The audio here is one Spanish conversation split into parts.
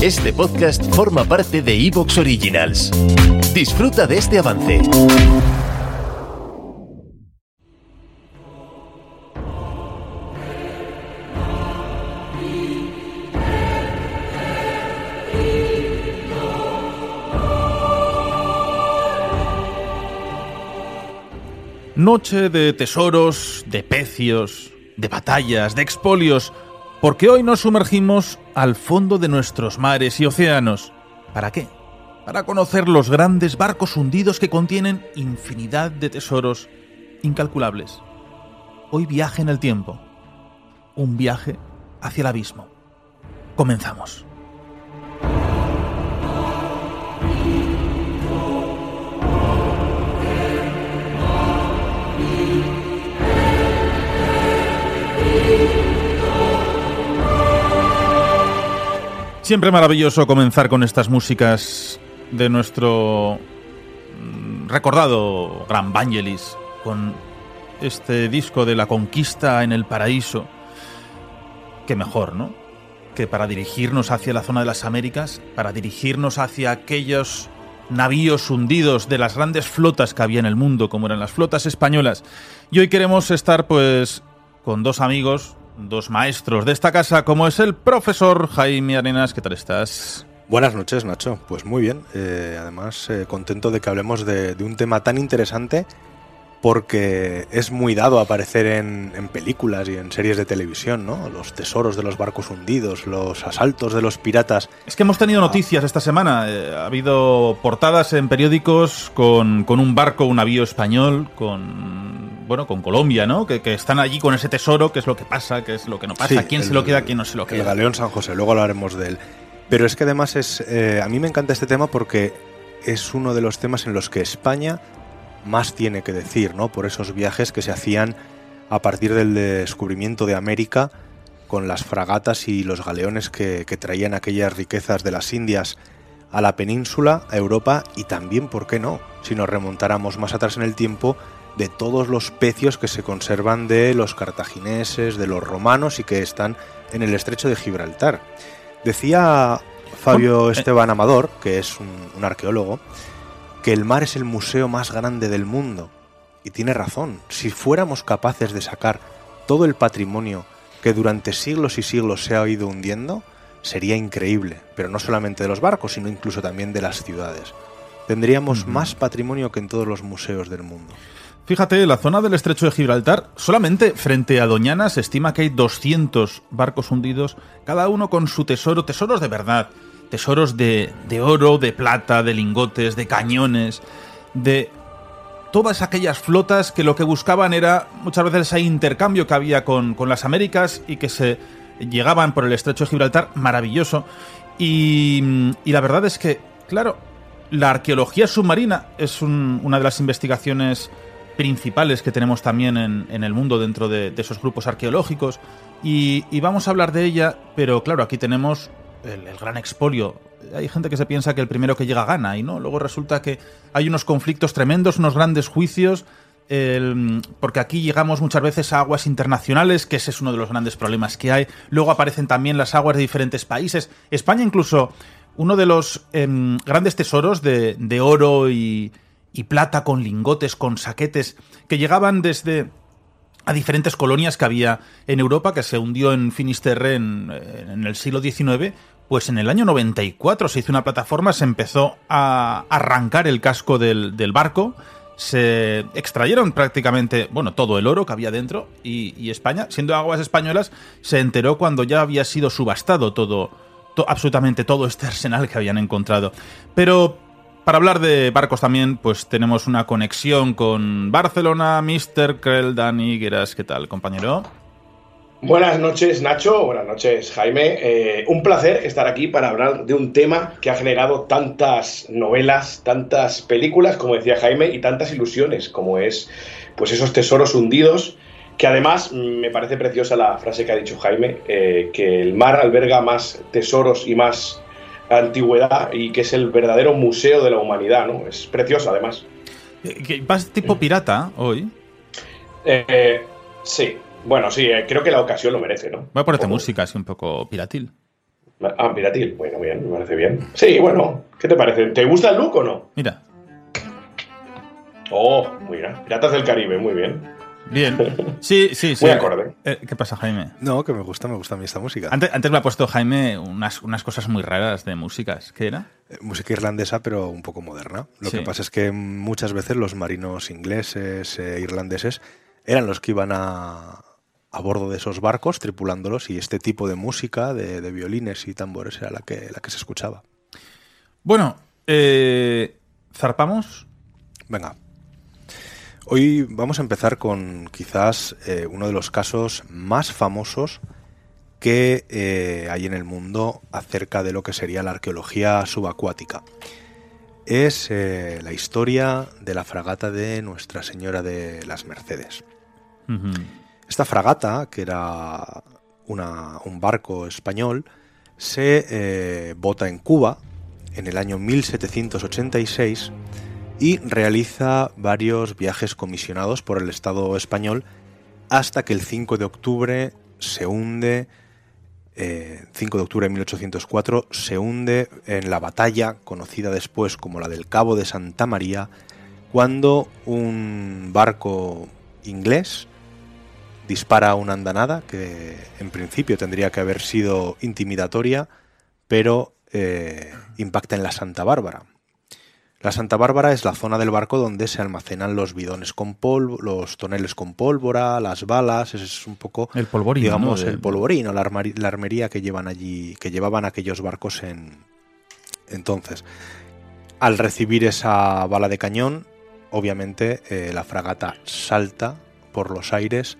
Este podcast forma parte de Evox Originals. Disfruta de este avance. Noche de tesoros, de pecios, de batallas, de expolios, porque hoy nos sumergimos al fondo de nuestros mares y océanos. ¿Para qué? Para conocer los grandes barcos hundidos que contienen infinidad de tesoros incalculables. Hoy viaje en el tiempo. Un viaje hacia el abismo. Comenzamos. Siempre maravilloso comenzar con estas músicas de nuestro mm, recordado Gran Vangelis, con este disco de la conquista en el paraíso. Qué mejor, ¿no? Que para dirigirnos hacia la zona de las Américas, para dirigirnos hacia aquellos navíos hundidos de las grandes flotas que había en el mundo, como eran las flotas españolas. Y hoy queremos estar, pues, con dos amigos, dos maestros de esta casa, como es el profesor Jaime Arenas. ¿Qué tal estás? Buenas noches, Nacho. Pues muy bien. Eh, además, eh, contento de que hablemos de, un tema tan interesante porque es muy dado aparecer en, en, películas y en series de televisión, ¿no? Los tesoros de los barcos hundidos, los asaltos de los piratas. Es que hemos tenido noticias esta semana. Eh, ha habido portadas en periódicos con, con un barco, un navío español, con bueno, con Colombia, ¿no? Que, están allí con ese tesoro, qué es lo que pasa, qué es lo que no pasa, quién se lo queda, quién no se lo queda. El Galeón San José, luego hablaremos de él. Pero es que además es, eh, a mí me encanta este tema porque es uno de los temas en los que España más tiene que decir, ¿no? Por esos viajes que se hacían a partir del descubrimiento de América con las fragatas y los galeones que, que traían aquellas riquezas de las Indias a la península, a Europa y también, ¿por qué no? Si nos remontáramos más atrás en el tiempo, de todos los pecios que se conservan de los cartagineses, de los romanos y que están en el estrecho de Gibraltar. Decía Fabio eh. Esteban Amador, que es un, arqueólogo, que el mar es el museo más grande del mundo. Y tiene razón, si fuéramos capaces de sacar todo el patrimonio que durante siglos y siglos se ha ido hundiendo, sería increíble, pero no solamente de los barcos, sino incluso también de las ciudades. Tendríamos más patrimonio que en todos los museos del mundo. Fíjate, la zona del estrecho de Gibraltar, solamente frente a Doñana se estima que hay 200 barcos hundidos, cada uno con su tesoro, tesoros de verdad, tesoros de, oro, de plata, de lingotes, de cañones, de todas aquellas flotas que lo que buscaban era muchas veces ese intercambio que había con, las Américas y que se llegaban por el estrecho de Gibraltar, maravilloso. Y, la verdad es que, claro, la arqueología submarina es una de las investigaciones principales que tenemos también en, el mundo dentro de, esos grupos arqueológicos y, vamos a hablar de ella, pero claro, aquí tenemos el, gran expolio. Hay gente que se piensa que el primero que llega gana y no, luego resulta que hay unos conflictos tremendos, unos grandes juicios, porque aquí llegamos muchas veces a aguas internacionales, que ese es uno de los grandes problemas que hay. Luego aparecen también las aguas de diferentes países. España incluso, uno de los em, grandes tesoros de oro y, y plata con lingotes, con saquetes, que llegaban desde a diferentes colonias que había en Europa, que se hundió en Finisterre en, en, el siglo XIX, pues en el año 94 se hizo una plataforma, se empezó a arrancar el casco del, barco, se extrayeron prácticamente, bueno, todo el oro que había dentro, y, España, siendo aguas españolas, se enteró cuando ya había sido subastado todo, absolutamente todo este arsenal que habían encontrado. Pero para hablar de barcos también, pues tenemos una conexión con Barcelona, Mr. Krell, Dani Gueras. ¿Qué tal, compañero? Buenas noches, Nacho. Buenas noches, Jaime. Eh, un placer estar aquí para hablar de un tema que ha generado tantas novelas, tantas películas, como decía Jaime, y tantas ilusiones, como es pues esos tesoros hundidos. Que además me parece preciosa la frase que ha dicho Jaime, eh, que el mar alberga más tesoros y más antigüedad y que es el verdadero museo de la humanidad, ¿no? Es precioso, además. ¿Vas tipo pirata hoy? Eh, sí, bueno, sí, eh, creo que la ocasión lo merece, ¿no? Voy a ponerte música así un poco piratil. Ah, piratil. Bueno, bien, me parece bien. Sí, bueno, ¿qué te parece? ¿Te gusta el look o no? Mira. Oh, mira. Piratas del Caribe, muy bien. Bien. Sí, sí, sí. Muy acorde. Eh, ¿Qué pasa, Jaime? No, que me gusta, me gusta a mí esta música. Antes, antes me ha puesto Jaime unas, unas cosas muy raras de músicas. ¿Qué era? Eh, Música irlandesa, pero un poco moderna. Lo Sí. que pasa es que muchas veces los marinos ingleses e irlandeses eran los que iban a, a bordo de esos barcos tripulándolos y este tipo de música, de, de violines y tambores, era la que, la que se escuchaba. Bueno, eh, zarpamos. Venga. Hoy vamos a empezar con quizás eh, uno de los casos más famosos que eh, hay en el mundo acerca de lo que sería la arqueología subacuática. Es eh, la historia de la fragata de Nuestra Señora de las Mercedes. Esta fragata, que era una- un barco español, se bota en Cuba en el año 1786 y realiza varios viajes comisionados por el Estado español hasta que el 5 de octubre se hunde, eh, 5 de octubre de 1804, se hunde en la batalla conocida después como la del Cabo de Santa María, cuando un barco inglés dispara una andanada que en principio tendría que haber sido intimidatoria, pero eh, impacta en la Santa Bárbara. La Santa Bárbara es la zona del barco donde se almacenan los bidones con polvo, los toneles con pólvora, las balas, ese es un poco El polvorín. digamos el polvorín o la, la armería que llevan allí, que llevaban aquellos barcos en entonces. Al recibir esa bala de cañón, obviamente eh, la fragata salta por los aires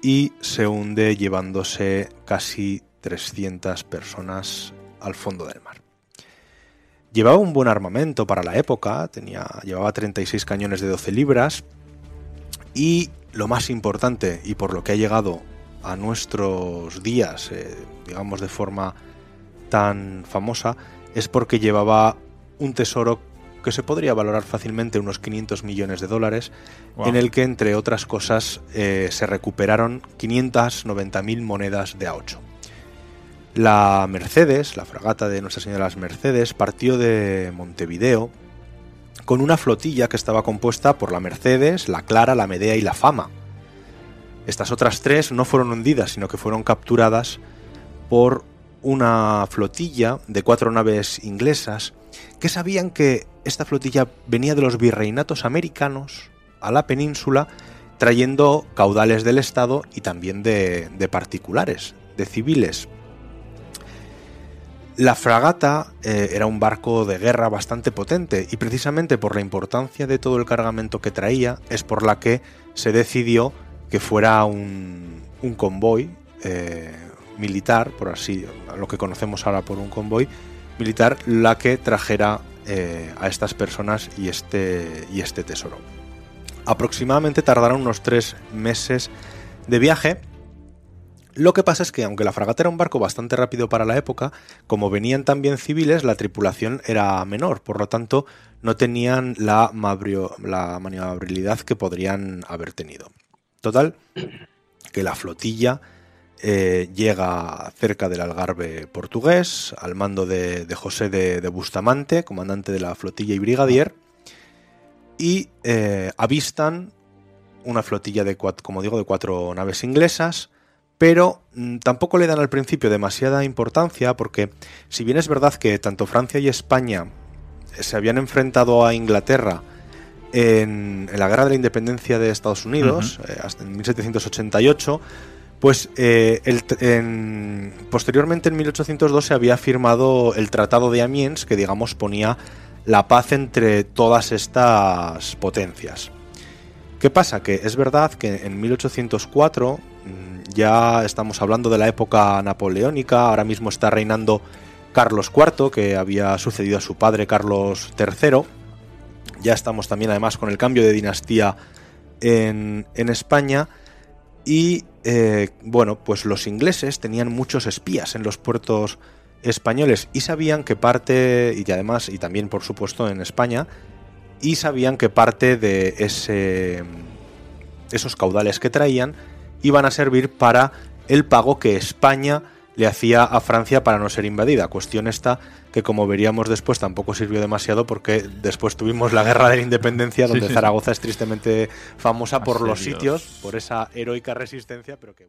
y se hunde llevándose casi 300 personas al fondo del mar. Llevaba un buen armamento para la época, tenía, llevaba 36 cañones de 12 libras y lo más importante y por lo que ha llegado a nuestros días, eh, digamos de forma tan famosa, es porque llevaba un tesoro que se podría valorar fácilmente unos 500 millones de dólares, en el que entre otras cosas eh, se recuperaron 590.000 monedas de A8. La Mercedes, la fragata de Nuestra Señora de las Mercedes, partió de Montevideo con una flotilla que estaba compuesta por la Mercedes, la Clara, la Medea y la Fama. Estas otras tres no fueron hundidas, sino que fueron capturadas por una flotilla de cuatro naves inglesas que sabían que esta flotilla venía de los virreinatos americanos a la península trayendo caudales del Estado y también de, de particulares, de civiles. La fragata eh, era un barco de guerra bastante potente y precisamente por la importancia de todo el cargamento que traía es por la que se decidió que fuera un, convoy eh, militar, por así, lo que conocemos ahora por un convoy militar, la que trajera eh, a estas personas y este, y este tesoro. Aproximadamente tardaron unos tres meses de viaje. Lo que pasa es que, aunque la fragata era un barco bastante rápido para la época, como venían también civiles, la tripulación era menor, por lo tanto, no tenían la, maniobrabilidad que podrían haber tenido. Total, que la flotilla eh, llega cerca del Algarve portugués, al mando de, José de, Bustamante, comandante de la flotilla y brigadier, y eh, avistan una flotilla de, cuat- como digo, de cuatro naves inglesas, pero mm, tampoco le dan al principio demasiada importancia porque si bien es verdad que tanto Francia y España se habían enfrentado a Inglaterra en, en la guerra de la independencia de Estados Unidos, eh, hasta en 1788, pues eh, el en- posteriormente en 1802 se había firmado el Tratado de Amiens que digamos ponía la paz entre todas estas potencias. ¿Qué pasa? Que es verdad que en 1804 mm, ya estamos hablando de la época napoleónica, ahora mismo está reinando Carlos IV, que había sucedido a su padre Carlos III. Ya estamos también además con el cambio de dinastía en, España. Y eh, bueno, pues los ingleses tenían muchos espías en los puertos españoles y sabían que parte, y además, y también por supuesto en España, y sabían que parte de ese, esos caudales que traían iban a servir para el pago que España le hacía a Francia para no ser invadida. Cuestión esta que como veríamos después tampoco sirvió demasiado porque después tuvimos la guerra de la independencia donde Zaragoza es tristemente famosa por los sitios, por esa heroica resistencia, pero que